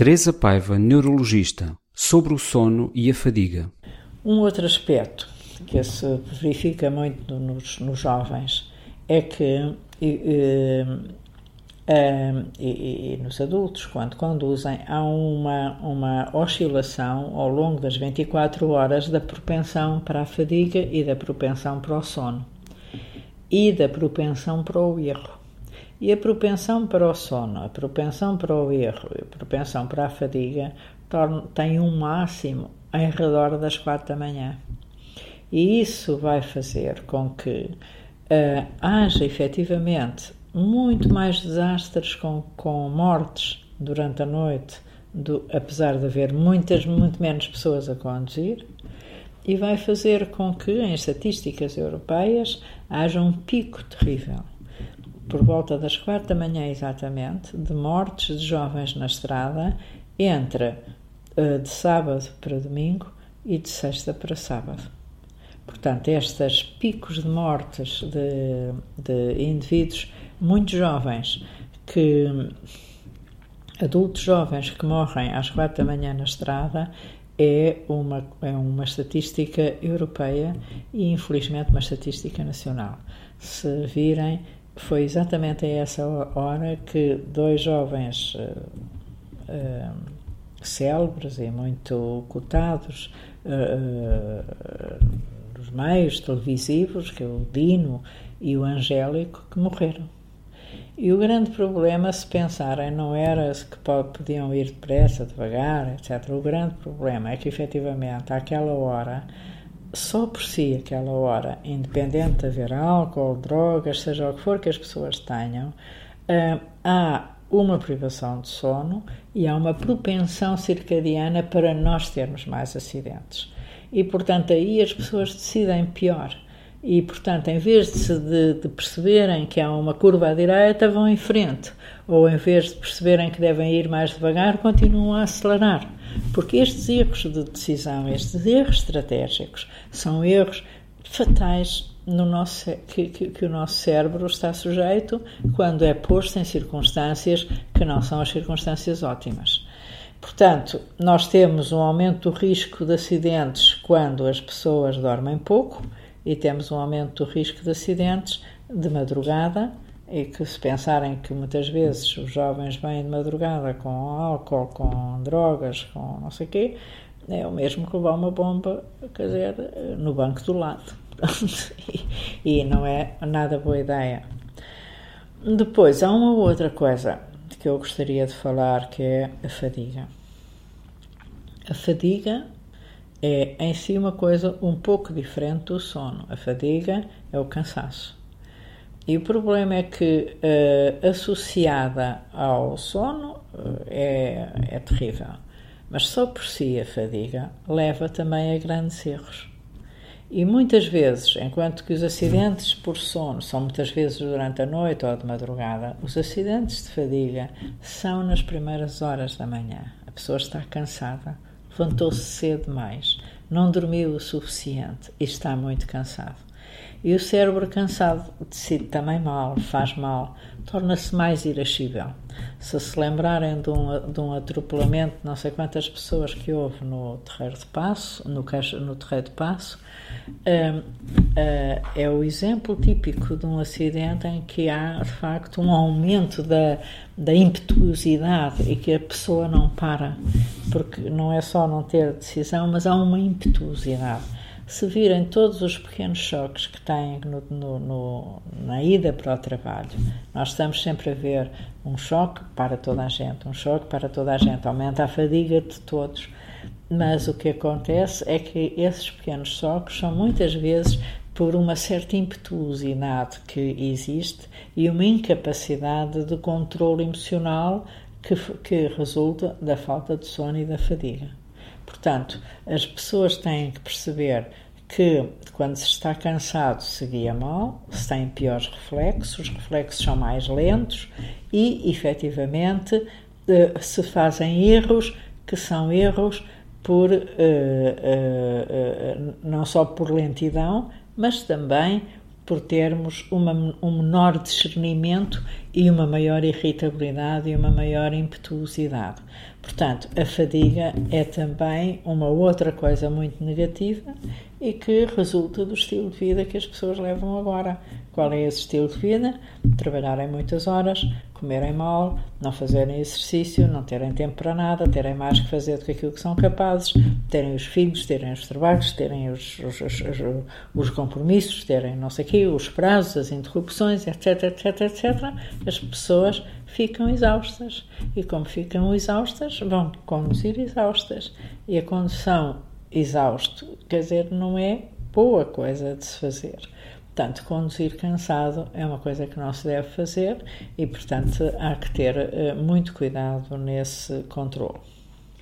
Teresa Paiva, neurologista, sobre o sono e a fadiga. Um outro aspecto que se verifica muito nos, nos jovens é que e, e, e, nos adultos, quando conduzem, há uma, uma oscilação ao longo das 24 horas da propensão para a fadiga e da propensão para o sono e da propensão para o erro. E a propensão para o sono, a propensão para o erro e a propensão para a fadiga tem um máximo em redor das quatro da manhã. E isso vai fazer com que uh, haja efetivamente muito mais desastres com, com mortes durante a noite, do, apesar de haver muitas, muito menos pessoas a conduzir, e vai fazer com que, em estatísticas europeias, haja um pico terrível por volta das quatro da manhã exatamente, de mortes de jovens na estrada entre uh, de sábado para domingo e de sexta para sábado. Portanto, estes picos de mortes de, de indivíduos muito jovens, que adultos jovens que morrem às quatro da manhã na estrada, é uma, é uma estatística europeia e, infelizmente, uma estatística nacional. Se virem, foi exatamente a essa hora que dois jovens uh, uh, célebres e muito cotados uh, nos meios televisivos, que é o Dino e o Angélico, que morreram. E o grande problema, se pensarem, não era que podiam ir depressa, devagar, etc. O grande problema é que, efetivamente, àquela hora, só por si aquela hora, independente de haver álcool, drogas, seja o que for que as pessoas tenham, uh, há uma privação de sono e há uma propensão circadiana para nós termos mais acidentes. E, portanto, aí as pessoas decidem pior. E, portanto, em vez de, de, de, perceberem que há uma curva à direita, vão em frente. Ou em vez de perceberem que devem ir mais devagar, continuam a acelerar. Porque estes erros de decisão, estes erros estratégicos, são erros fatais no nosso, que, que, que, o nosso cérebro está sujeito quando é posto em circunstâncias que não são as circunstâncias ótimas. Portanto, nós temos um aumento do risco de acidentes quando as pessoas dormem pouco e temos um aumento do risco de acidentes de madrugada e que se pensarem que muitas vezes os jovens vêm de madrugada com álcool, com drogas, com não sei o quê, é o mesmo que levar uma bomba, quer dizer, no banco do lado. e, não é nada boa ideia. Depois, há uma outra coisa que eu gostaria de falar que é a fadiga. A fadiga é em si uma coisa um pouco diferente do sono. A fadiga é o cansaço. E o problema é que, uh, associada ao sono, uh, é, é terrível. Mas só por si a fadiga leva também a grandes erros. E muitas vezes, enquanto que os acidentes por sono são muitas vezes durante a noite ou de madrugada, os acidentes de fadiga são nas primeiras horas da manhã. A pessoa está cansada, levantou-se cedo demais, não dormiu o suficiente e está muito cansado. E o cérebro cansado decide também mal, faz mal, torna-se mais irascível. Se se lembrarem de um, de um atropelamento de não sei quantas pessoas que houve no Terreiro de Passo, no, no Terreiro de Passo, é, é, é o exemplo típico de um acidente em que há, de facto, um aumento da, da impetuosidade e que a pessoa não para, porque não é só não ter decisão, mas há uma impetuosidade se virem todos os pequenos choques que têm no, no, no, na ida para o trabalho, nós estamos sempre a ver um choque para toda a gente, um choque para toda a gente, aumenta a fadiga de todos. Mas o que acontece é que esses pequenos choques são muitas vezes por uma certa impetuosidade que existe e uma incapacidade de controle emocional que, que resulta da falta de sono e da fadiga. Portanto, as pessoas têm que perceber que quando se está cansado se guia mal, se tem piores reflexos, os reflexos são mais lentos e, efetivamente, eh, se fazem erros que são erros por uh, uh, não só por lentidão, mas também por termos uma, um menor discernimento e uma maior irritabilidade e uma maior impetuosidade. Portanto, a fadiga é também uma outra coisa muito negativa e que resulta do estilo de vida que as pessoas levam agora. Qual é esse estilo de vida? Trabalharem muitas horas, comerem mal, não fazerem exercício, não terem tempo para nada, terem mais que fazer do que aquilo que são capazes, terem os filhos, terem os trabalhos, terem os, os, os, os compromissos, terem não sei o quê, os prazos, as interrupções, etc, etc, etc. As pessoas ficam exaustas. E como ficam exaustas, vão conduzir exaustas. E a condução exausto, quer dizer, não é boa coisa de se fazer. Portanto, conduzir cansado é uma coisa que não se deve fazer e, portanto, há que ter uh, muito cuidado nesse controle.